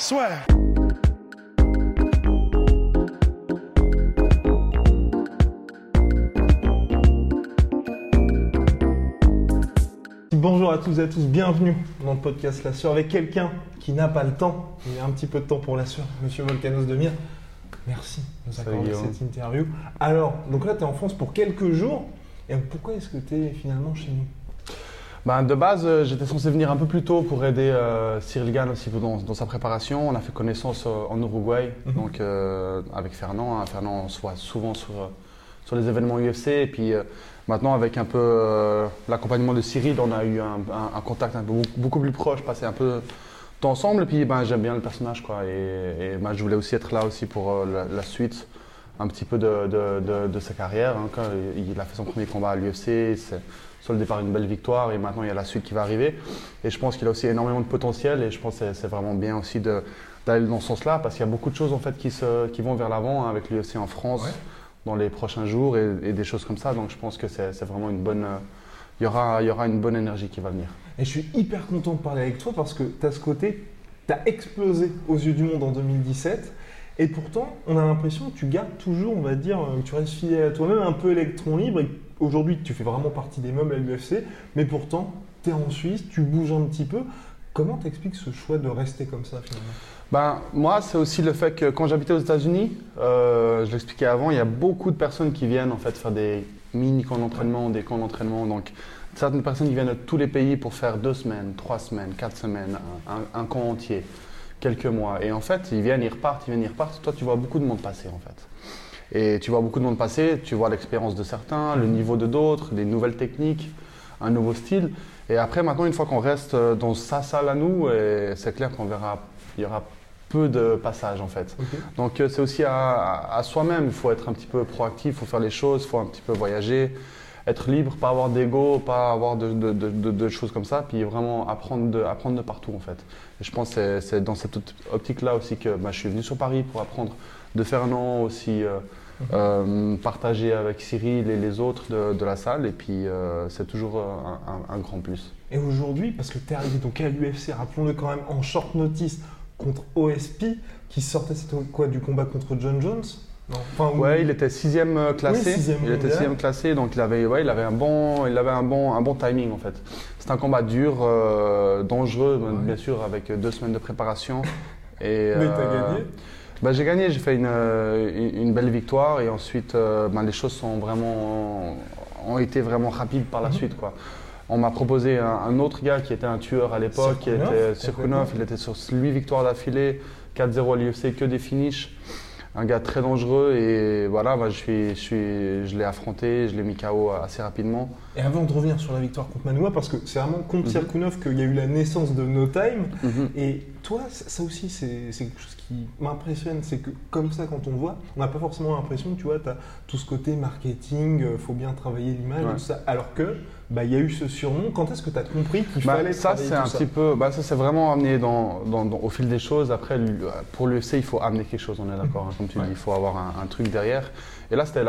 Soit. Bonjour à tous et à tous, bienvenue dans le podcast La Sueur avec quelqu'un qui n'a pas le temps. Il a un petit peu de temps pour La Sueur, Monsieur Volcanos Demir. Merci de nous accorder cette interview. Alors, donc là, tu es en France pour quelques jours. Et pourquoi est-ce que tu es finalement chez nous? Ben, de base, euh, j'étais censé venir un peu plus tôt pour aider euh, Cyril Gann aussi dans, dans sa préparation. On a fait connaissance euh, en Uruguay, Mhm. donc avec Fernand. hein. Fernand, on se voit souvent sur, sur les événements UFC. Et puis maintenant, avec un peu l'accompagnement de Cyril, on a eu un, un- un contact un peu, beaucoup, plus proche, passé un peu temps ensemble. Et puis ben, j'aime bien le personnage. Quoi. Et, et, ben, je voulais aussi être là aussi pour la, la suite un petit peu de, de, de- de sa carrière. hein. Quand il a fait son premier combat à l'UFC, soldé par une belle victoire et maintenant il y a la suite qui va arriver. Et je pense qu'il a aussi énormément de potentiel et je pense que c'est- vraiment bien aussi d'aller dans ce sens-là parce qu'il y a beaucoup de choses en fait qui, se, qui vont vers l'avant hein, avec l'UFC en France Ouais. dans les prochains jours et, et des choses comme ça. Donc je pense que c'est vraiment une bonne. euh, il y aura, il y aura une bonne énergie qui va venir. Et je suis hyper content de parler avec toi parce que tu as ce côté, tu as explosé aux yeux du monde en 2017. Et pourtant, on a l'impression que tu gardes toujours, on va dire, euh, que tu restes fidèle à toi-même, un peu électron libre. Et aujourd'hui, tu fais vraiment partie des meubles à l'UFC. Mais pourtant, tu es en Suisse, tu bouges un petit peu. Comment t'expliques ce choix de rester comme ça finalement? Ben, moi, c'est aussi le fait que quand j'habitais aux États-Unis, euh, je l'expliquais avant, il y a beaucoup de personnes qui viennent en fait faire des mini camps d'entraînement, des camps d'entraînement. Donc, certaines personnes qui viennent de tous les pays pour faire deux semaines, trois semaines, quatre semaines, un, un- un camp entier, quelques mois. Et en fait, ils viennent, ils repartent, ils viennent, ils repartent. Toi, tu vois beaucoup de monde passer en fait. Et tu vois beaucoup de monde passer, tu vois l'expérience de certains, le niveau de d'autres, des nouvelles techniques, un nouveau style. Et après, maintenant, une fois qu'on reste euh, dans sa salle à nous, c'est clair qu'on verra, il y aura peu de passages en fait. Donc euh, c'est aussi à soi-même, il faut être un petit peu proactif, il faut faire les choses, il faut un petit peu voyager, être libre, pas avoir d'ego, pas avoir de, de- de- choses comme ça, puis vraiment apprendre de, apprendre de partout en fait. Et je pense que c'est- dans cette opt- optique-là aussi que bah, je suis venu sur Paris pour apprendre de Fernand aussi, euh, euh, partager avec Cyril et les autres de, de la salle, et puis euh, c'est toujours un, un- un grand plus. Et aujourd'hui, parce que tu es arrivé donc à l'UFC, rappelons-le quand même, en short notice contre OSP, qui sortait c'était quoi, du combat contre John Jones Non, enfin, ou- Ouais, il était sixième euh, classé. Oui, sixième il était sixième classé, donc il avait, ouais, il avait un bon, il avait un bon, un bon timing en fait. C'était un combat dur, euh, dangereux, bien sûr, avec deux semaines de préparation. Et, Mais euh, t'as gagné bah, j'ai gagné, j'ai fait une, euh, belle victoire et ensuite euh, ben, les choses sont vraiment, ont été vraiment rapides par la Mhm. suite. Quoi. On m'a proposé un, un autre gars qui était un tueur à l'époque, qui était Sirkunov, il était sur 8 victoires d'affilée, 4-0 à l'UFC, que des finishes. Un gars très dangereux et voilà, bah, je, suis, je, suis, je l'ai affronté, je l'ai mis KO assez rapidement. Et avant de revenir sur la victoire contre Manoa, parce que c'est vraiment contre Mhm. Sirkunov qu'il y a eu la naissance de No Time. Mhm. Et toi, ça aussi, c'est quelque chose qui m'impressionne. C'est que comme ça, quand on voit, on n'a pas forcément l'impression tu vois, tu as tout ce côté marketing, euh, faut bien travailler l'image Ouais. tout ça. Alors que, bah, il y a eu ce surnom. Quand est-ce que tu as compris qu'il Bah, fallait ça, c'est un ça petit peu. Bah, ça, c'est vraiment amené dans, dans- dans- au fil des choses. Après, l- pour l'UFC, il faut amener quelque chose, on est d'accord, hein, comme tu Ouais. dis. Il faut avoir un, un truc derrière. Et là, c'était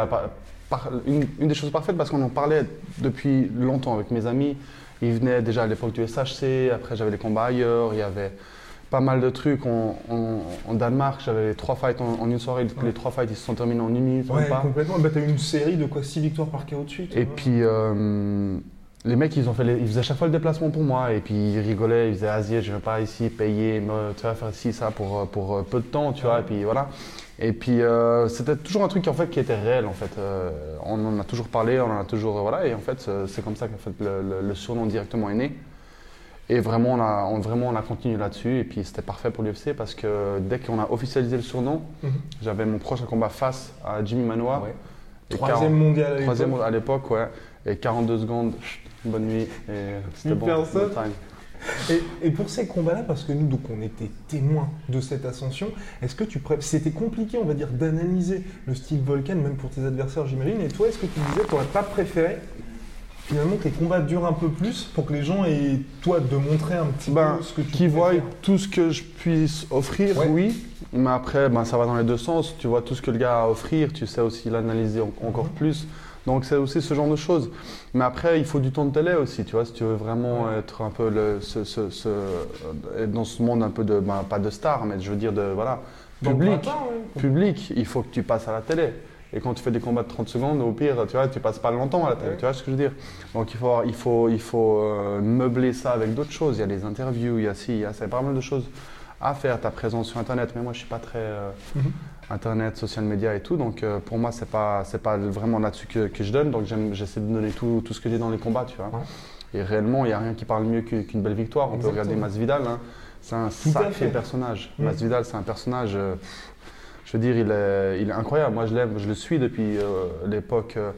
une, une des choses parfaites parce qu'on en parlait depuis longtemps avec mes amis. Ils venaient déjà à l'époque du SHC. Après, j'avais les combats ailleurs. Il y avait pas mal de trucs. En, en- en Danemark, j'avais trois fights en, en une soirée. Ouais. Les trois fights, ils se sont terminés en une minute, Ouais, pas. complètement. Bah, tu as eu une série de quoi 6 victoires par KO de suite. Et puis, euh, les mecs, ils, ont fait les- ils faisaient chaque fois le déplacement pour moi. Et puis, ils rigolaient, ils disaient Asie, je ne vais pas ici payer, me- tu vas faire ci, ça pour, euh, pour euh, peu de temps, tu vois. Et puis, voilà. Et puis, euh, c'était toujours un truc en fait, qui était réel, en fait. Euh, on en a toujours parlé, on en a toujours. voilà. Et en fait, c'est comme ça qu'en fait, le, le- le surnom directement est né. Et vraiment, on a, on, vraiment, on a continué là-dessus. Et puis, c'était parfait pour l'UFC parce que dès qu'on a officialisé le surnom, Mhm. j'avais mon prochain combat face à Jimmy Manoa. Ouais. Troisième mondial à Troisième l'époque. à l'époque, ouais. Et 42 secondes, bonne nuit. Et c'était bon. Personne. bon time. Et, et pour ces combats-là, parce que nous, donc, on était témoins de cette ascension, est-ce que tu c'était compliqué, on va dire, d'analyser le style Volcan, même pour tes adversaires, j'imagine. Et toi, est-ce que tu disais, tu n'aurais pas préféré finalement que les combats durent un peu plus pour que les gens aient, toi, de montrer un petit Ben, peu ce que tu qui voient tout ce que je puisse offrir, Ouais. oui. Mais après, ben, ça va dans les deux sens. Tu vois tout ce que le gars a à offrir, tu sais aussi l'analyser en- encore Mhm. plus. Donc c'est aussi ce genre de choses. Mais après, il faut du temps de télé aussi, tu vois, si tu veux vraiment Ouais. être un peu le, ce, ce- ce- euh, être dans ce monde un peu de, ben, pas de star, mais je veux dire de, voilà, public. ouais. public, il faut que tu passes à la télé. Et quand tu fais des combats de 30 secondes, au pire, tu vois, tu passes pas longtemps à la télé. Ouais. Tu vois ce que je veux dire? Donc il faut, il faut, il faut euh, meubler ça avec d'autres choses. Il y a les interviews, il y a ci, il y a ça, il y a pas mal de choses à faire. Ta présence sur Internet. Mais moi, je suis pas très euh, Mhm. Internet, social media et tout. Donc euh, pour moi, c'est pas, c'est pas vraiment là-dessus que, que je donne. Donc j'essaie de donner tout, tout ce que j'ai dans les combats, tu vois. Ouais. Et réellement, il n'y a rien qui parle mieux qu'une belle victoire. On peut regarder Masvidal. hein. C'est un sacré personnage. Mm. Masvidal, c'est un personnage. euh, je veux dire, il est, il est incroyable. Moi, je l'aime, je le suis depuis euh, l'époque. euh,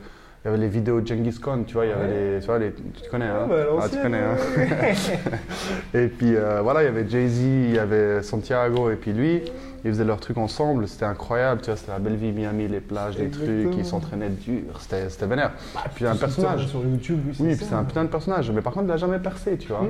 il y avait les vidéos de Genghis Khan, tu vois, il y avait Ouais. les, tu vois, les, tu connais, hein? Bah, Ah, tu connais, hein? Et puis euh, voilà, il y avait Jay-Z, il y avait Santiago, et puis lui, ils faisaient leurs trucs ensemble, c'était incroyable, tu vois, c'était la belle vie, Miami, les plages, les trucs, ils s'entraînaient dur, c'était c'était vénère. Bah, Puis un personnage. Sur YouTube, oui, c'est un putain de personnage, mais par contre, il n'a jamais percé, tu vois.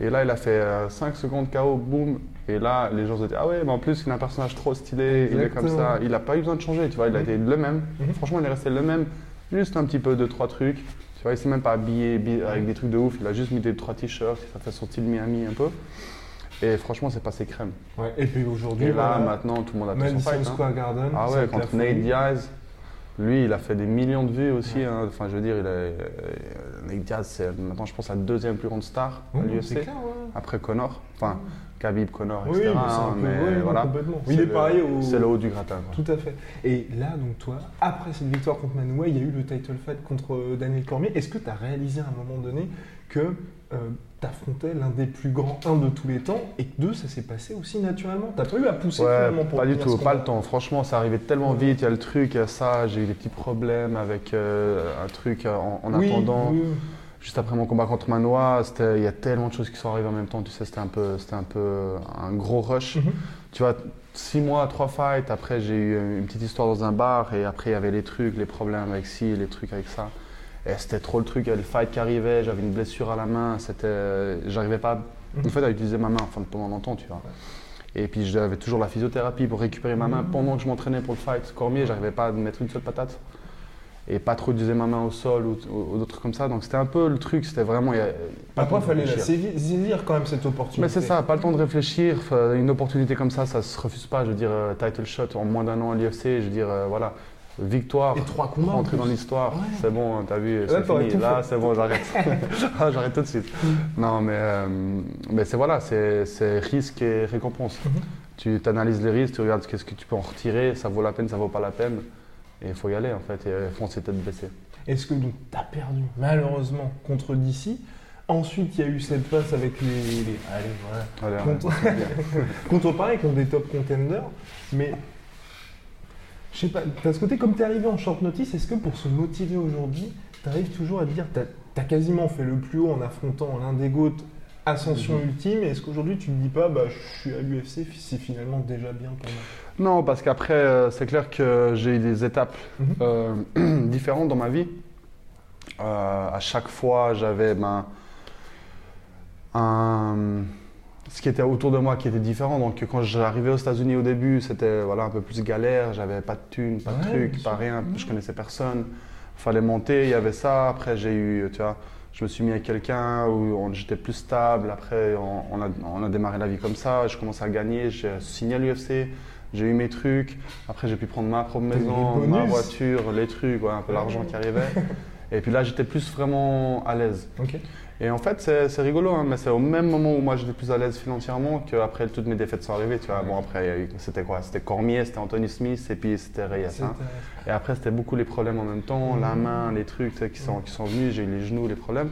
Et là, il a fait 5 secondes KO, boum. Et là, les gens se disaient, ah ouais, mais en plus, il a un personnage trop stylé, il est comme ça. Il n'a pas eu besoin de changer, tu vois, il a Mhm. été le même. Mhm. Franchement, il est resté le même, juste un petit peu de trois trucs. Tu vois, il s'est même pas habillé bi- avec des trucs de ouf, il a juste mis des trois t-shirts, ça fait son style Miami un peu. Et franchement, c'est passé crème. Ouais, Et puis aujourd'hui, Et là, voilà, maintenant, tout le monde a tout son fight. hein. Square Garden. Ah ouais, contre Nate. Diaz. Lui, il a fait des millions de vues aussi. hein. Enfin, je veux dire, il euh, Nate Diaz, c'est maintenant, je pense, la deuxième plus grande star à l'UFC. ouais. Après Connor, enfin Khabib, Connor, Oui, etc. mais peu- oui, voilà, complètement. C'est Il est le- pareil au- C'est le haut du gratin. Tout à fait. Et là, donc toi, après cette victoire contre Manoué, il y a eu le title fight contre euh, Daniel Cormier. Est-ce que tu as réalisé à un moment donné que tu affrontais l'un des plus grands, un de tous les temps, et que deux, ça s'est passé aussi naturellement? T'as pas eu à pousser Ouais, finalement pour pas du tout, pas le temps. Franchement, ça arrivait tellement vite. Il y a le truc, il y a ça. J'ai eu des petits problèmes avec euh, un truc euh, en, en Oui, attendant. oui. Juste après mon combat contre Manoa, il y a tellement de choses qui sont arrivées en même temps. Tu sais, c'était un peu, c'était un peu un gros rush. Mhm. Tu vois, six mois, trois fights. Après, j'ai eu une petite histoire dans un bar. Et après, il y avait les trucs, les problèmes avec ci, les trucs avec ça. Et c'était trop le truc. Il y avait le fight qui arrivait. J'avais une blessure à la main. C'était, j'arrivais pas, Mhm. en fait, à utiliser ma main enfin, pendant longtemps, tu vois. Et puis, j'avais toujours la physiothérapie pour récupérer ma main Mhm. pendant que je m'entraînais pour le fight. Cormier, j'arrivais pas à mettre une seule patate et pas trop utiliser ma main au sol ou, ou- ou d'autres comme ça. Donc c'était un peu le truc, c'était vraiment. pas Après, il fallait la saisir, quand même cette opportunité. Mais c'est ça, pas le temps de réfléchir. Une opportunité comme ça, ça se refuse pas. Je veux dire, euh, title shot en moins d'un an à l'UFC, je veux dire, euh, voilà, victoire, Et trois combats. en rentrer dans l'histoire, Ouais. c'est bon, t'as vu, c'est fini. Là, c'est bon, j'arrête. Ah, j'arrête tout de suite. Non, mais, euh, mais c'est voilà, c'est risque et récompense. Mhm. Tu analyses les risques, tu regardes qu'est-ce que tu peux en retirer, ça vaut la peine, ça vaut pas la peine. Et il faut y aller en fait, et foncer tête baissée. Est-ce que donc tu as perdu malheureusement contre DC Ensuite, il y a eu cette passe avec les. les- allez, voilà. Allez, Contre- contre pareil, contre des top contenders. Mais je sais pas, ce côté, comme tu es arrivé en short notice, est-ce que pour se motiver aujourd'hui, tu arrives toujours à te dire, tu as, quasiment fait le plus haut en affrontant l'un des GOAT, ascension Mhm. ultime, et est-ce qu'aujourd'hui tu te dis pas, bah, je suis à l'UFC, c'est finalement déjà bien pour moi? Non, parce qu'après, euh, c'est clair que j'ai eu des étapes Mhm. euh, différentes dans ma vie. Euh, à chaque fois, j'avais ben, un- ce qui était autour de moi qui était différent. Donc, quand j'arrivais aux États-Unis au début, c'était voilà, un peu plus galère. J'avais pas de thunes, pas de Ouais, trucs, pas rien. Mhm. Je connaissais personne. fallait monter, il y avait ça. Après, j'ai eu, tu vois, je me suis mis avec quelqu'un où j'étais plus stable. Après, on, on a, on a démarré la vie comme ça. Je commençais à gagner. J'ai signé à l'UFC. J'ai eu mes trucs. Après, j'ai pu prendre ma propre maison, ma voiture, les trucs, ouais, un peu l'argent qui arrivait. Et puis là, j'étais plus vraiment à l'aise. Et en fait, c'est rigolo, hein, mais c'est au même moment où moi j'étais plus à l'aise financièrement qu'après toutes mes défaites sont arrivées. Tu vois. Bon, après, c'était quoi? C'était Cormier, c'était Anthony Smith et puis c'était Reyes. Hein. Et après, c'était beaucoup les problèmes en même temps, la Mhm. main, les trucs qui sont, qui sont venus. J'ai eu les genoux, les problèmes.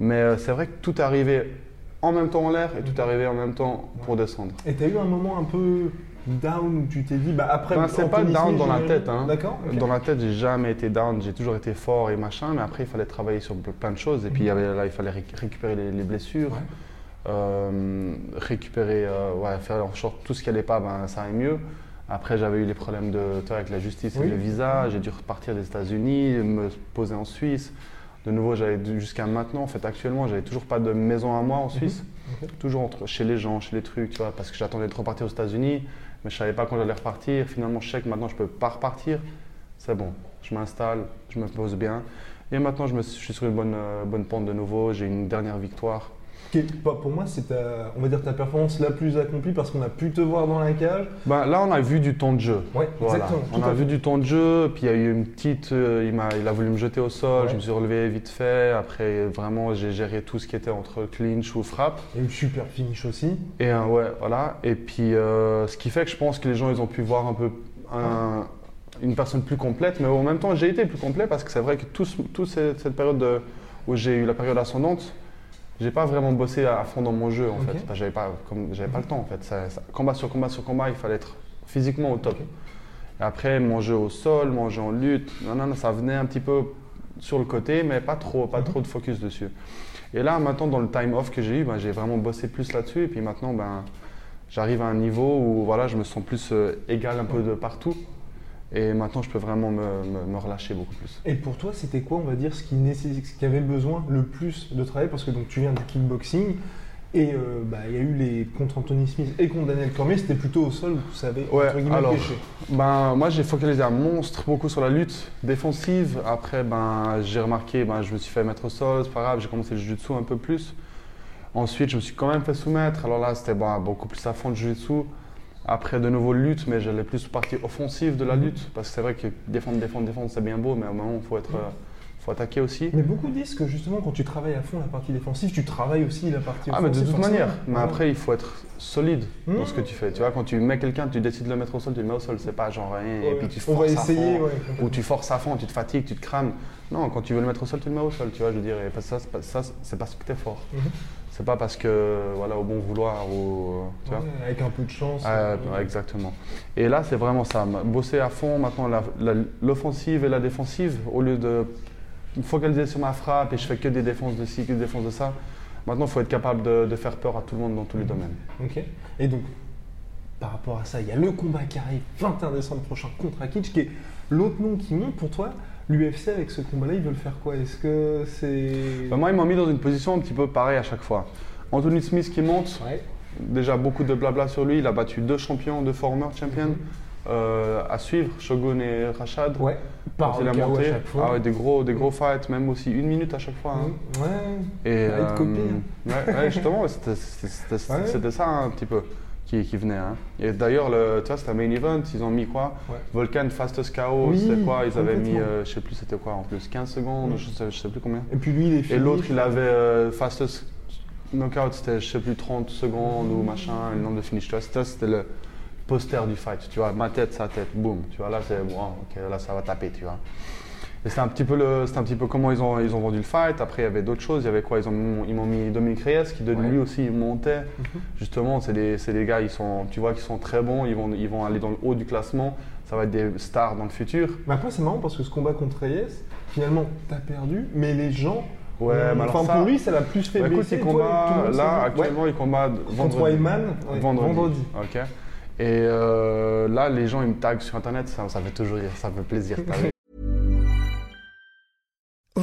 Mais euh, c'est vrai que tout est arrivé en même temps en l'air et tout est arrivé en même temps pour descendre. Et tu as eu un moment un peu down où tu t'es dit, bah après. Ben, c'est pas down dans la tête. Hein. D'accord. Dans la tête, j'ai jamais été down. J'ai toujours été fort et machin. Mais après, il fallait travailler sur plein de choses. Et puis, il, y avait, là, il fallait réc- récupérer les, les blessures. Ouais. euh, récupérer, euh, ouais, faire en sorte tout ce qui allait pas, ben, ça allait mieux. Après, j'avais eu les problèmes de, toi, avec la justice et le visa. J'ai dû repartir des États-Unis, me poser en Suisse. De nouveau, j'avais jusqu'à maintenant, en fait, actuellement, j'avais toujours pas de maison à moi en Suisse. Ok. Toujours entre, chez les gens, chez les trucs, tu vois, parce que j'attendais de repartir aux États-Unis, mais je savais pas quand j'allais repartir. Finalement, je sais que maintenant, je peux pas repartir. C'est bon, je m'installe, je me pose bien. Et maintenant, je, me suis- je suis sur une bonne, euh, bonne pente de nouveau. J'ai une dernière victoire. Qui est pas- pour moi, c'est ta, on va dire ta performance la plus accomplie parce qu'on a pu te voir dans la cage. Ben, là, on a vu du temps de jeu. Ouais, Voilà. exactement. On a vu du temps de jeu, puis il y a eu une petite. euh, il, m'a, il a voulu me jeter au sol, Ouais. je me suis relevé vite fait. Après, vraiment, j'ai géré tout ce qui était entre clinch ou frappe. Il y a eu super finish aussi. Et euh, ouais, voilà. Et puis, euh, ce qui fait que je pense que les gens, ils ont pu voir un peu un- une personne plus complète. Mais en même temps, j'ai été plus complet parce que c'est vrai que toute tout cette, cette période de- où j'ai eu la période ascendante, j'ai pas vraiment bossé à fond dans mon jeu en fait. J'avais pas, comme, j'avais pas le temps en fait. Ça- ça- combat sur combat sur combat, il fallait être physiquement au top. Et après, mon jeu au sol, mon jeu en lutte, non, non, non, ça venait un petit peu sur le côté, mais pas trop, pas Mhm. trop de focus dessus. Et là, maintenant, dans le time off que j'ai eu, ben, j'ai vraiment bossé plus là-dessus. Et puis maintenant, ben, j'arrive à un niveau où voilà, je me sens plus euh, égal un peu de partout. Et maintenant, je peux vraiment me, me- me relâcher beaucoup plus. Et pour toi, c'était quoi, on va dire, ce qui, nécessite, ce qui avait besoin le plus de travail? Parce que donc, tu viens du kickboxing et euh, bah, il y a eu les contre Anthony Smith et contre Daniel Cormier, c'était plutôt au sol où tu savais Ouais, entre guillemets alors. Ben, moi, j'ai focalisé un monstre beaucoup sur la lutte défensive. Après, ben, j'ai remarqué, ben, je me suis fait mettre au sol, c'est pas grave, j'ai commencé le jiu-jitsu un peu plus. Ensuite, je me suis quand même fait soumettre. Alors là, c'était bon, beaucoup plus à fond le jiu-jitsu. Après, de nouveau, lutte, mais j'allais plus partie offensive de la Mhm. lutte. Parce que c'est vrai que défendre, défendre, défendre, c'est bien beau, mais au moment, il faut, être, euh, faut attaquer aussi. Mais beaucoup disent que justement, quand tu travailles à fond la partie défensive, tu travailles aussi la partie Ah, mais de offensive. toute forcément. manière. Mais Ouais. après, il faut être solide dans Mhm. ce que tu fais. Tu vois, quand tu mets quelqu'un, tu décides de le mettre au sol, tu le mets au sol. C'est pas genre rien, et puis tu On forces va à essayer, fond. ouais. Ou tu forces à fond, tu te fatigues, tu te crames. Non, quand tu veux le mettre au sol, tu le mets au sol, tu vois, je veux dire. Et ça, c'est pas- ça, c'est parce que tu es fort. Mhm. C'est pas parce que, voilà, au bon vouloir ou. euh, vois avec un peu de chance. Euh, exactement. Et là, c'est vraiment ça. Bosser à fond, maintenant, l'offensive et la défensive, au lieu de me focaliser sur ma frappe et je fais que des défenses de ci, que des défenses de ça. Maintenant, il faut être capable de, de faire peur à tout le monde dans tous les domaines. Ok. Et donc, par rapport à ça, il y a le combat qui arrive 21 décembre prochain contre Akic, qui est l'autre nom qui monte pour toi. L'UFC avec ce combat-là, ils veulent faire quoi? Est-ce que c'est. Bah, moi, ils m'ont mis dans une position un petit peu pareille à chaque fois. Anthony Smith qui monte, Ouais. déjà beaucoup de blabla sur lui. Il a battu deux champions, deux former champions. Euh, à suivre, Shogun et Rashad. Ouais. Par il a à chaque fois. Ah ouais, des gros, des gros fights, même aussi une minute à chaque fois. hein. Mhm. Ouais. Et Ah, il te copie, ouais, ouais, justement, c'était ça hein, un petit peu qui, qui venait. hein. Et d'ailleurs, le- tu vois, c'était un main event. Ils ont mis quoi? Ouais. Volcan Fastest KO, Oui, c'était quoi? Ils avaient mis, euh, je sais plus, c'était quoi en plus 15 secondes, je, sais, je sais plus combien. Et puis lui, il est Et fini. l'autre, il avait euh, fastest knockout, c'était je sais plus 30 secondes ou machin, le nombre de finish. Tu vois, c'était c'était le poster du fight. Tu vois, ma tête, sa tête, boum. Tu vois, là, c'est bon, ok, là, ça va taper, tu vois. Et c'était un petit peu le, un petit peu comment ils ont, ils ont vendu le fight. Après, il y avait d'autres choses. Il y avait quoi? Ils ont, ils m'ont mis Dominique Reyes qui de Ouais. lui aussi montait. Mhm. Justement, c'est des, des gars, ils sont, tu vois, qui sont très bons. Ils vont, ils vont aller dans le haut du classement. Ça va être des stars dans le futur. Mais après, c'est marrant parce que ce combat contre Reyes, finalement, t'as perdu, mais les gens. Ouais, mais enfin, ça- pour lui, ça l'a plus fait Bah, écoute, il combat là actuellement, il combat Ouais. vendredi. Contre Wyman, ouais, vendredi. vendredi. Ok. Et euh, là, les gens ils me taguent sur internet, ça, ça fait toujours rire, ça fait plaisir.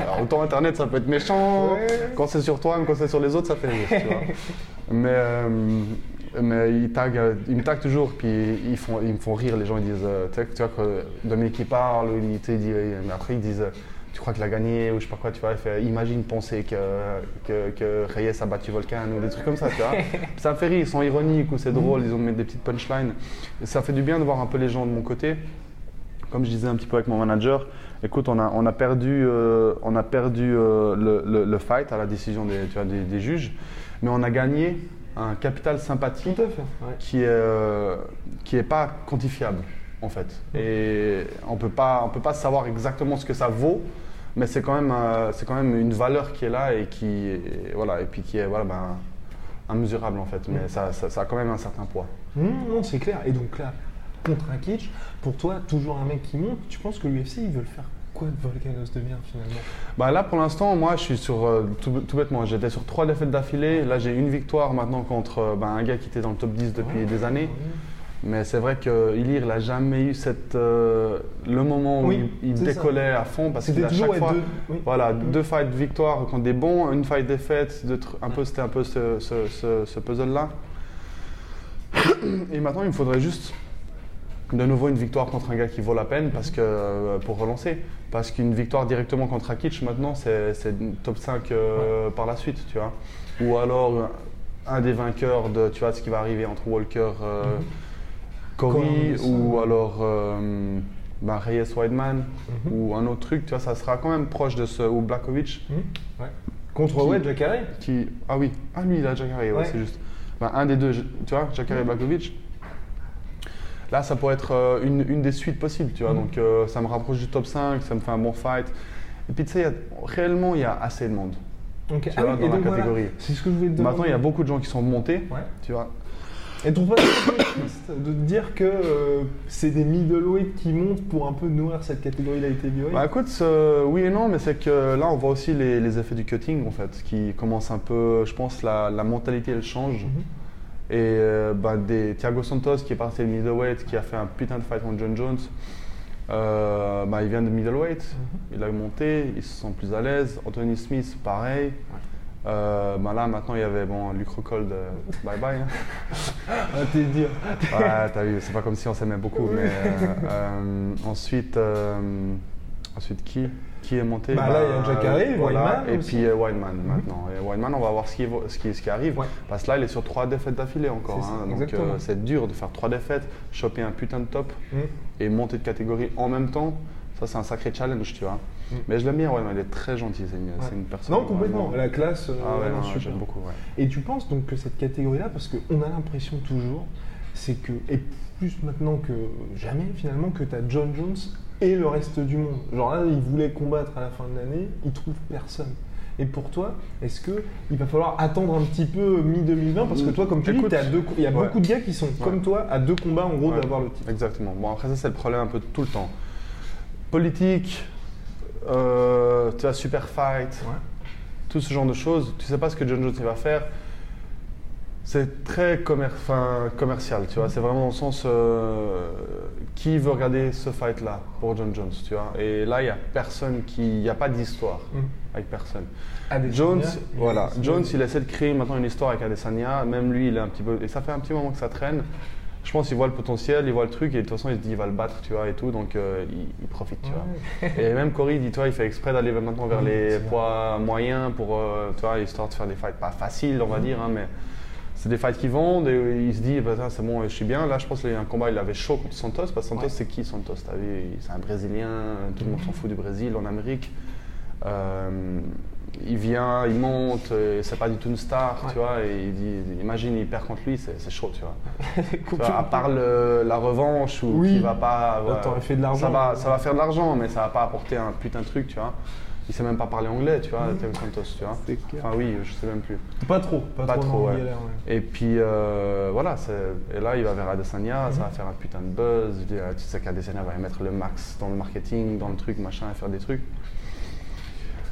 Alors, autant internet, ça peut être méchant. Ouais. Quand c'est sur toi, mais quand c'est sur les autres, ça fait rire. tu vois. Mais, euh, mais ils, taguent, euh, ils me taguent toujours, puis ils, font, ils me font rire. Les gens ils disent, euh, tu vois, que Dominique il parle, il, dit, mais après ils disent, tu crois qu'il a gagné ou je sais pas quoi, tu vois. Il fait, imagine penser que, que, que Reyes a battu Volcan ou des trucs comme ça, tu vois. ça me fait rire, ils sont ironiques ou c'est drôle, ils ont mis des petites punchlines. Et ça fait du bien de voir un peu les gens de mon côté. comme je disais un petit peu avec mon manager, écoute, on a, on a perdu, euh, on a perdu euh, le, le- le fight à la décision des, tu vois, des, des juges, mais on a gagné un capital sympathie fait. ouais. qui est, euh, qui est pas quantifiable en fait. Et on on peut pas savoir exactement ce que ça vaut, mais c'est quand même, c'est quand même une valeur qui est là et qui, et voilà, et puis qui est voilà, ben, immesurable en fait. Mais ça, ça, ça a quand même un certain poids. Mmh, non, c'est clair. Et donc là, contre Rakic, pour toi, toujours un mec qui monte, tu penses que l'UFC, ils veulent faire quoi de Volkanos devient finalement? Bah là pour l'instant, moi je suis sur euh, tout, tout bêtement, j'étais sur trois défaites d'affilée. Là j'ai une victoire maintenant contre euh, ben, un gars qui était dans le top 10 depuis Ouais. des années. Ouais. Mais c'est vrai que Ilir, il n'a jamais eu cette, euh, le moment où Oui, il, il c'est ça. décollait à fond parce qu'il toujours chaque fois, deux. oui. voilà, Mm. deux fights victoires contre des bons, une fight défaite, un peu, c'était un peu ce, ce- ce- ce puzzle-là. Et maintenant, il me faudrait juste de nouveau une victoire contre un gars qui vaut la peine parce que, euh, pour relancer. Parce qu'une victoire directement contre Rakic, maintenant, c'est top 5 euh, par la suite, tu vois. Ou alors un des vainqueurs de, tu vois, ce qui va arriver entre Walker, euh, Corey, Anderson, ou alors euh, ben, Reyes Weidman, Mhm. ou un autre truc, tu vois, ça sera quand même proche de ce, ou Blakovic, ouais. Contre Qui- ouais, Jacare qui, ah oui, ah lui, il a Jacare, ouais, c'est juste. Ben, un des deux, tu vois, Jacare et Blakovic. Là, ça pourrait être euh, une, une des suites possibles, tu vois. Mhm. Donc, euh, ça me rapproche du top 5, ça me fait un bon fight. Et puis, tu sais, réellement, il y a assez de monde. Ok. Tu Ah vois, oui, dans la donc, voilà, catégorie. C'est ce que je voulais te demander. Maintenant, il y a beaucoup de gens qui sont montés, Ouais. tu vois. Et trouve pas de te dire que euh, c'est des middleweight qui montent pour un peu nourrir cette catégorie light heavyweight Bah écoute, euh, oui et non, mais c'est que là on voit aussi les, les effets du cutting en fait, qui commence un peu, je pense la, la mentalité elle change. Mhm. Et euh, bah, des Thiago Santos qui est parti de middleweight, qui a fait un putain de fight contre John Jones, euh, bah, il vient de middleweight, il a monté, il se sent plus à l'aise. Anthony Smith, pareil. Euh, bah, là maintenant il y avait bon, Luke Rockhold, euh, bye bye. hein. Ah, t'es. Ouais, t'as vu, c'est pas comme si on s'aimait beaucoup. Mais euh, ensuite, ensuite qui? Qui est monté Bah, là, il y a Jacare, Weidman Et aussi. puis euh, Weidman maintenant. Et Weidman, on va voir ce qui, ce qui, ce qui arrive. Ouais. Parce que là, il est sur trois défaites d'affilée encore. Hein. donc euh, c'est dur de faire trois défaites, choper un putain de top Mmh. et monter de catégorie en même temps. Ça, c'est un sacré challenge, tu vois. Mm. Mais je l'aime bien, Weidman. Il est très gentil. C'est une, une personne. Non, complètement. vraiment- La classe, euh, Ah ouais, non, j'aime beaucoup. Et tu penses donc que cette catégorie-là, parce qu'on a l'impression toujours, c'est que, et plus maintenant que jamais finalement, que tu as John Jones et le reste du monde. Genre là, il voulait combattre à la fin de l'année, il trouve personne. Et pour toi, est-ce que il va falloir attendre un petit peu mi-2020 Parce que toi, comme tu dis, Écoute, deux, il y a ouais. beaucoup de gars qui sont comme toi à deux combats en gros Ouais, d'avoir le titre. Exactement. Bon, après, ça, c'est le problème un peu de tout le temps. Politique, euh, tu as super fight, tout ce genre de choses. Tu sais pas ce que John Jones va faire. C'est très commer- commercial, tu vois. C'est vraiment dans le sens euh, qui veut regarder ce fight-là pour John Jones, tu vois. Et là, il y a personne qui, il n'y a pas d'histoire Mhm. avec personne. Adesanya, Jones, il- voilà. il- Jones, il essaie de créer maintenant une histoire avec Adesanya. Même lui, il est un petit peu. Et ça fait un petit moment que ça traîne. Je pense qu'il voit le potentiel, il voit le truc, et de toute façon, il se dit, il va le battre, tu vois, et tout. Donc, euh, il, il profite, tu vois. Et même Cory, dis-toi, il fait exprès d'aller maintenant vers Oui, les poids moyens pour, euh, tu vois, histoire de faire des fights pas faciles, on va dire, hein, mais c'est des fights qui vendent et il se dit, bah, c'est bon, je suis bien. Là, je pense qu'il y a un combat, il avait chaud contre Santos, parce que Santos, Ouais. c'est qui Santos? C'est un Brésilien, tout le monde s'en fout du Brésil en Amérique. Euh, il vient, il monte, c'est pas du tout une star, Ouais. tu vois, et il dit, imagine, il perd contre lui, c'est chaud, tu vois. Tu vois, Complètement. à part le- la revanche ou Oui. qui va pas. Fait de l'argent. Ça va, ça va faire de l'argent, mais ça va pas apporter un putain de truc, tu vois. Il sait même pas parler anglais, tu vois, Thiago Santos, tu vois. Enfin, oui, je sais même plus. Pas trop, pas, Pas trop, ouais. galère, ouais. Et puis euh, voilà, c'est- et là il va vers Adesanya, ça va faire un putain de buzz. Tu sais qu'Adesanya va y mettre le max dans le marketing, dans le truc, machin, et faire des trucs.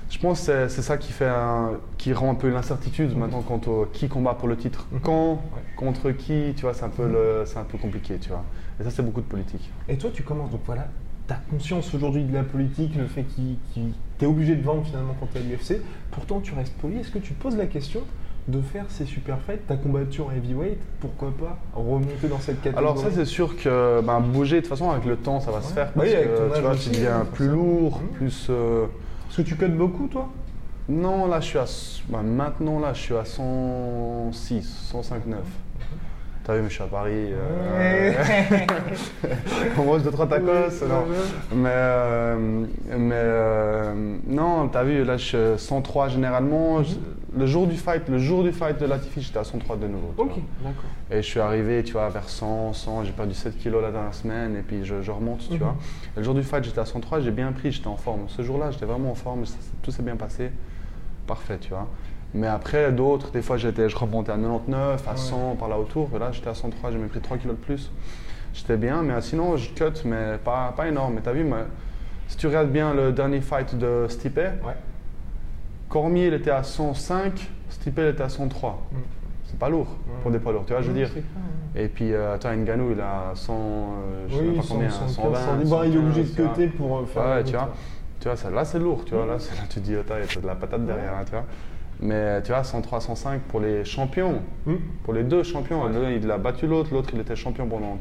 Je pense que c'est- c'est ça qui, fait un- qui rend un peu l'incertitude maintenant quant au qui combat pour le titre. Quand, contre qui, tu vois, c'est un, peu le- un peu compliqué, tu vois. Et ça, c'est beaucoup de politique. Et toi, tu commences, donc voilà, tu as conscience aujourd'hui de la politique, le fait qu'il tu es obligé de vendre finalement quand tu es à l'UFC. Pourtant, tu restes poli. Est-ce que tu te poses la question de faire ces super fights Tu as combattu en heavyweight, pourquoi pas remonter dans cette catégorie? Alors ça c'est sûr que ben, bouger de toute façon avec le temps ça va se faire Bah parce oui, avec que tu vois aussi, tu deviens hein, plus lourd, Mhm. plus euh, Est-ce que tu codes beaucoup, toi? Non là je suis à ben, maintenant là je suis à 106, 105, 9. T'as vu, mais je suis à Paris. euh, on mange deux, trois tacos. non. Mais, euh, mais euh, non, t'as vu, là, je suis 103 généralement. Je- le jour du fight, le jour du fight de Latifi, j'étais à 103 de nouveau. Ok, d'accord. Et je suis arrivé, tu vois, vers 100, 100, j'ai perdu 7 kilos la dernière semaine et puis je, je remonte, tu Mhm. vois. Et le jour du fight, j'étais à 103, j'ai bien pris, j'étais en forme. Ce jour-là, j'étais vraiment en forme, tout s'est bien passé. Parfait, tu vois. Mais après, d'autres, des fois, j'étais, je remontais à 99, à Ouais. 100 par là autour. Et là, j'étais à 103, j'ai même pris 3 kilos de plus. J'étais bien, mais sinon, je cut, mais pas, pas énorme. Mais t'as vu, mais, si tu regardes bien le dernier fight de Stipe, Ouais. Cormier, il était à 105, Stipe, il était à 103. Mm. C'est pas lourd pour des poids lourds, tu vois, je veux dire? Et puis, euh, attends, Ngannou, il a 100, euh, je sais Oui, pas combien, 100, 120, 115, Bon, il est obligé de 115, tu vois. cutter pour euh, faire Ouais, tu vois, tu vois ça, là c'est lourd, tu vois, là, tu te dis, attends, il y a de la patate derrière, hein, tu vois. Mais tu vois, 103, 105 pour les champions, Hmm. pour les deux champions. L'un, il a battu l'autre, l'autre, il était champion pendant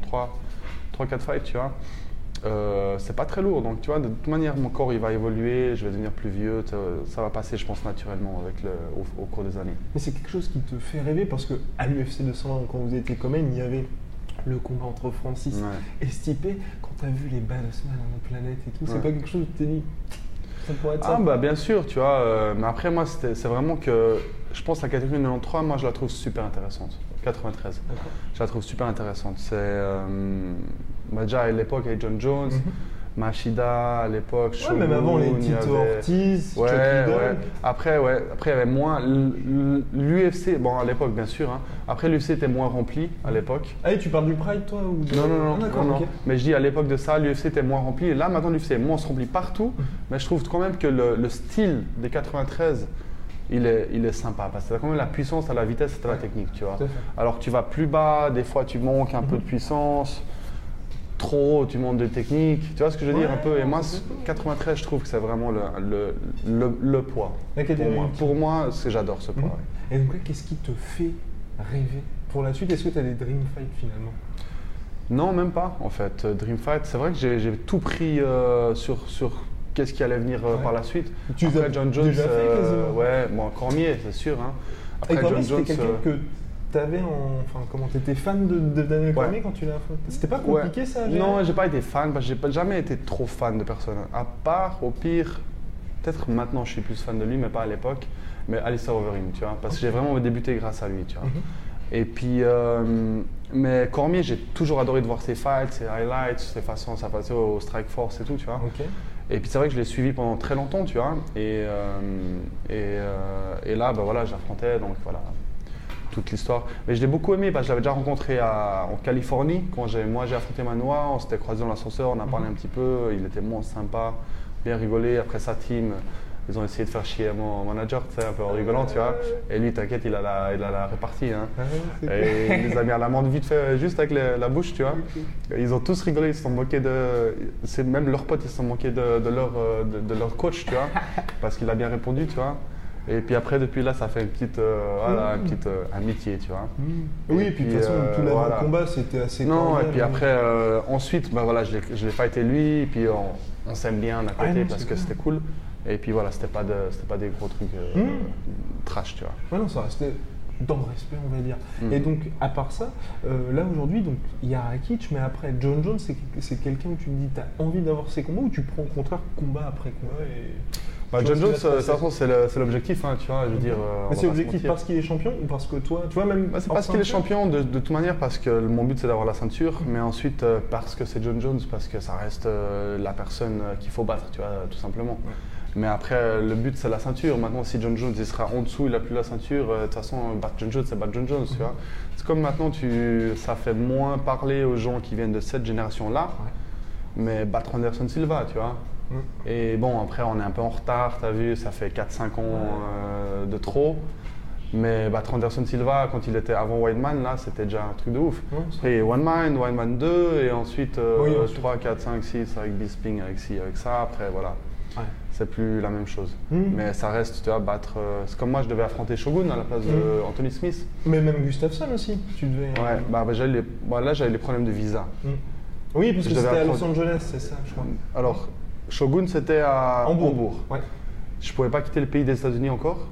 3-4 fights, tu vois. Euh, c'est pas très lourd, donc tu vois, de toute manière, mon corps il va évoluer, je vais devenir plus vieux, ça, va passer, je pense, naturellement avec le, au, au cours des années. Mais c'est quelque chose qui te fait rêver parce que à l'UFC 200, quand vous étiez Comen, il y avait le combat entre Francis Ouais. et Stipe. Quand tu as vu les Battlemen en planète et tout, c'est pas quelque chose où tu t'es dit ça pourrait être Ah bah bien sûr, tu vois. euh, mais après moi, c'était- c'est vraiment que je pense que la catégorie 93, moi je la trouve super intéressante. 93. D'accord. Je la trouve super intéressante. C'est euh, bah, déjà à l'époque avec John Jones, Mhm. Machida à l'époque, Ouais, Shogun, même avant les Tito avait- Ortiz, Ouais, ouais. Après, ouais. Après, il y avait moins. L'UFC, bon, à l'époque, bien sûr. hein. Après, l'UFC était moins rempli à l'époque. Ah, et tu parles du Pride, toi ou de- Non, non, non, Ah, non. Mais je dis à l'époque de ça, l'UFC était moins rempli. Et là, maintenant, l'UFC est moins se remplit partout. Mais je trouve quand même que le, le style des 93, il est, il est sympa. Parce que t'as quand même la puissance, t'as la vitesse, t'as la technique, tu vois. À. Alors que tu vas plus bas, des fois tu manques un peu de puissance. Trop haut, tu montes de technique. Tu vois ce que je veux dire Ouais, un peu Et moi, c'est ça. 93, je trouve que c'est vraiment le, le, le, le poids. Pour moi, pour moi c'est j'adore ce poids. Mhm. ouais. Et donc qu'est-ce qui te fait rêver? Pour la suite Est-ce que tu as des dream fights finalement? Non, même pas, en fait. Euh, Dream Fight, c'est vrai que j'ai tout pris euh, sur, sur qu'est-ce qui allait venir euh, Ouais. par la suite. Tu Après, as John Jones, déjà fait, euh, ouais, bon, Cormier, c'est sûr. Hein. Après, Et John Jones. quelqu'un que tu avais en. Enfin, comment T'étais fan de, de Daniel Ouais. Cormier quand tu l'as C'était pas ouais. compliqué ça Non, j'ai pas été fan, parce que j'ai jamais été trop fan de personne. À part, au pire, peut-être maintenant je suis plus fan de lui, mais pas à l'époque. Mais Alistair Overeem, tu vois, parce que j'ai vraiment débuté grâce à lui, tu vois. Mhm. Et puis, euh, mais Cormier, j'ai toujours adoré de voir ses fights, ses highlights, ses façons, sa façon au Strike Force et tout, tu vois. Et puis c'est vrai que je l'ai suivi pendant très longtemps, tu vois. Et, euh, et, euh, et là, bah voilà, j'affrontais, donc voilà, toute l'histoire. Mais je l'ai beaucoup aimé parce que je l'avais déjà rencontré à- en Californie. Quand j'ai, moi j'ai affronté Manoa, on s'était croisés dans l'ascenseur, on a parlé un petit peu. Il était moins sympa, bien rigolé. Après sa team, ils ont essayé de faire chier mon manager, tu sais, un peu en rigolant, tu vois. Et lui, t'inquiète, il a la, il a la répartie. Hein. Ah Et il les a mis à l'amende vite fait, juste avec la bouche, tu vois. Ils ont tous rigolé, ils se sont moqués de. C'est même leurs potes, ils se sont moqués de, de leur, euh, de, de leur coach, tu vois, parce qu'il a bien répondu, tu vois. Et puis après, depuis là, ça fait une petite, euh, voilà, une petite euh, amitié, tu vois. Oui, Et et puis de toute façon, euh, tout voilà. combat, c'était assez Non, et puis hein. après, ensuite, bah voilà, je l'ai fighté lui, et puis on, on s'aime bien d'un Ah côté non, parce que c'était cool. Et puis voilà, c'était pas, de, pas des gros trucs Mm. trash, tu vois. Ouais, non, ça restait dans le respect, on va dire. Mm. Et donc, à part ça, là aujourd'hui, donc il y a Rakic, mais après, John Jones, c'est quelqu'un où tu te dis, tu as envie d'avoir ces combats ou tu prends au contraire combat après combat et... Bah, John Jones, euh, de se toute façon, c'est l'objectif, hein, tu vois, je veux dire. euh, Mais c'est objectif parce qu'il est champion ou parce que toi, tu vois, même. Bah, c'est parce qu'il est champion de, de toute manière, parce que mon but c'est d'avoir la ceinture, mais ensuite euh, parce que c'est John Jones, parce que ça reste euh, la personne euh, qu'il faut battre, tu vois, tout simplement. Mais après, euh, le but c'est la ceinture. Maintenant, si John Jones il sera en dessous, il n'a plus la ceinture, euh, de toute façon, battre John Jones, c'est battre John Jones, tu vois. C'est comme maintenant, tu, ça fait moins parler aux gens qui viennent de cette génération-là, mais battre Anderson Silva, tu vois. Mm. Et bon, après, on est un peu en retard, t'as vu, ça fait 4-5 ans euh, de trop. Mais battre Anderson Silva, quand il était avant Whiteman, là, c'était déjà un truc de ouf. Ouais, Après, One Man, One Man 2, et ensuite, euh, Oui, ensuite. 3, 4, 5, 6 avec Bisping, avec ci, avec ça. Après, voilà, Ouais. c'est plus la même chose. Mm. Mais ça reste, tu vois, battre. euh, c'est comme moi, je devais affronter Shogun à la place de Mm. Anthony Smith. Mais même Gustafsson aussi, tu devais. Ouais, bah, bah, les- bah, là, j'avais les problèmes de visa. Mm. Oui, parce Je que c'était à Los Angeles, c'est ça, je crois. Alors, Shogun, c'était à Hambourg. Hambourg. Ouais. Je pouvais pas quitter le pays des États-Unis encore.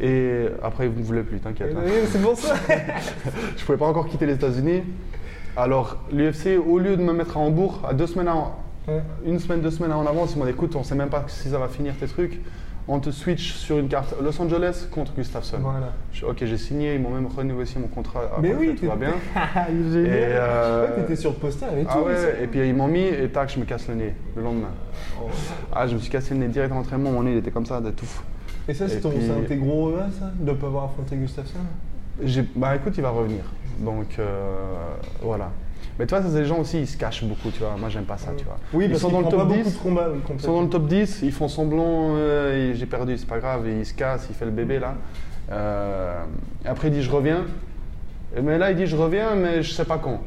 Et après, il ne voulait plus, t'inquiète. hein. C'est pour ça. Je pouvais pas encore quitter les États-Unis. Alors, l'UFC, au lieu de me mettre à Hambourg, à deux semaines Ouais. une semaine, deux semaines en avance, ils m'ont dit écoute, on sait même pas si ça va finir tes trucs. On te switch sur une carte Los Angeles contre Gustafsson. Voilà. Je- ok, j'ai signé, ils m'ont même renégocié mon contrat. Mais Après, oui, tout va bien. Génial. Et, euh, Ouais, t'étais sur le poster et tout. Ah ouais, c'est- et puis ils m'ont mis et tac, je me casse le nez le lendemain. Oh. Ah, je me suis cassé le nez direct en entraînement, mon nez il était comme ça, de tout. Et ça, c'est puis- un de tes gros regrets, ça De ne pas avoir affronté Gustafsson? Bah écoute, il va revenir. Donc euh, voilà. Mais tu vois, ça, c'est des gens aussi, ils se cachent beaucoup, tu vois. Moi, j'aime pas ça, tu vois. Oui, ils parce sont dans le top pas 10. beaucoup de combats. oui, Ils sont dans le top 10, ils font semblant, euh, j'ai perdu, c'est pas grave, et il se casse, il fait le bébé là. Euh, après, il dit je reviens. Mais là, il dit je reviens, mais je sais pas quand.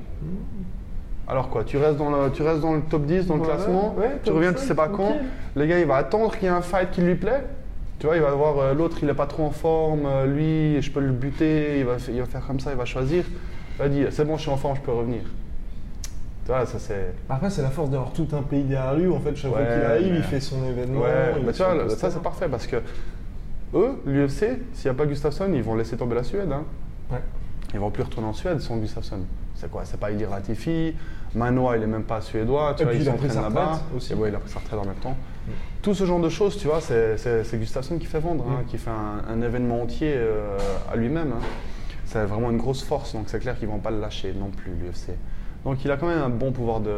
Alors quoi, tu restes dans le, tu restes dans le top 10, dans le Voilà, classement, ouais, tu reviens, tu 5, sais pas quand. Le gars, il va attendre qu'il y ait un fight qui lui plaît. Tu vois, il va voir euh, l'autre, il est pas trop en forme, euh, lui, je peux le buter, il va, il va faire comme ça, il va choisir. Il va dire c'est bon, je suis en forme, je peux revenir. Ça c'est. Après, c'est la force d'avoir tout un pays derrière lui. En fait, chaque fois qu'il arrive, mais- il fait son événement. Ouais, il bah tu vois, ça c'est parfait parce que eux, l'UFC, s'il n'y a pas Gustafsson, ils vont laisser tomber la Suède. hein. Ouais. Ils vont plus retourner en Suède sans Gustafsson. C'est quoi? C'est pas Ilir Latifi, Manoa il est même pas suédois, tu Et vois, puis ils il a pris sa là-bas. retraite aussi. Et ouais, il a pris sa retraite en même temps. Tout ce genre de choses, tu vois, c'est- Gustafsson qui fait vendre, hein, Mm. qui fait un, un événement entier euh, à lui-même. hein. C'est vraiment une grosse force, donc c'est clair qu'ils vont pas le lâcher non plus, l'UFC. Donc il a quand même un bon pouvoir de,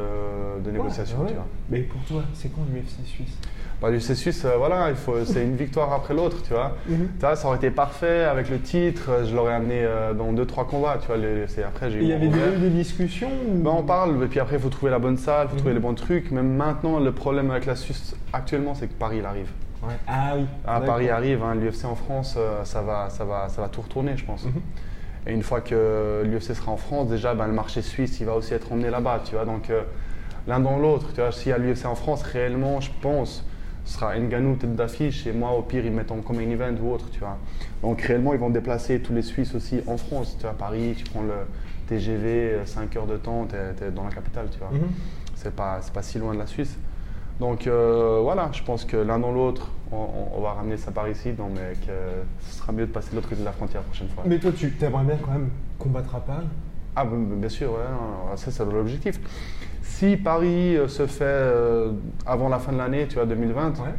de négociation, Ouais, ouais. tu vois. Mais pour toi, c'est quand l'UFC suisse? Bah, l'UFC suisse, euh, voilà, il faut, c'est une victoire après l'autre, tu vois. Mhm. Tu vois, ça aurait été parfait avec le titre, euh, je l'aurais amené euh, dans 2-3 combats, tu vois. c'est après, j'ai eu Il y avait déjà eu des discussions ou- Bah, on parle, et puis après, il faut trouver la bonne salle, il faut Mhm. trouver les bons trucs. Même maintenant, le problème avec la Suisse actuellement, c'est que Paris, il arrive. Ouais. Ah oui. Ah. Paris arrive, hein, l'UFC en France, euh, ça, va, ça, va, ça va tout retourner, je pense. Mhm. Et une fois que l'UFC sera en France, déjà, ben, le marché suisse, il va aussi être emmené là-bas, tu vois. Donc, euh, l'un dans l'autre, tu vois. S'il y a l'UFC en France, réellement, je pense, ce sera Nganou tête d'affiche, et moi, au pire, ils mettent en comme un event ou autre, tu vois. Donc, réellement, ils vont déplacer tous les Suisses aussi en France, tu vois. Paris, tu prends le TGV, 5 heures de temps, tu es, dans la capitale, tu vois. Mhm. C'est pas, c'est pas si loin de la Suisse. Donc euh, voilà, je pense que l'un dans l'autre, on, va ramener ça par ici, donc, mais que ce sera mieux de passer de l'autre côté de la frontière la prochaine fois. Mais toi, tu aimerais bien quand même combattre à Paris? Ah, bien sûr, ouais, ça c'est l'objectif. Si Paris euh, se fait euh, avant la fin de l'année, tu vois, 2020, Ouais.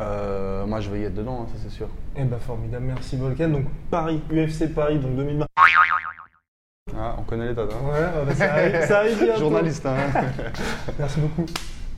euh, moi je vais y être dedans, hein, ça c'est sûr. Eh ben formidable, merci Volcan. Donc Paris, UFC Paris, donc 2020. Ah, on connaît les dates. hein. Ouais, bah, ça arrive, ça arrive. Journaliste, hein. Merci beaucoup.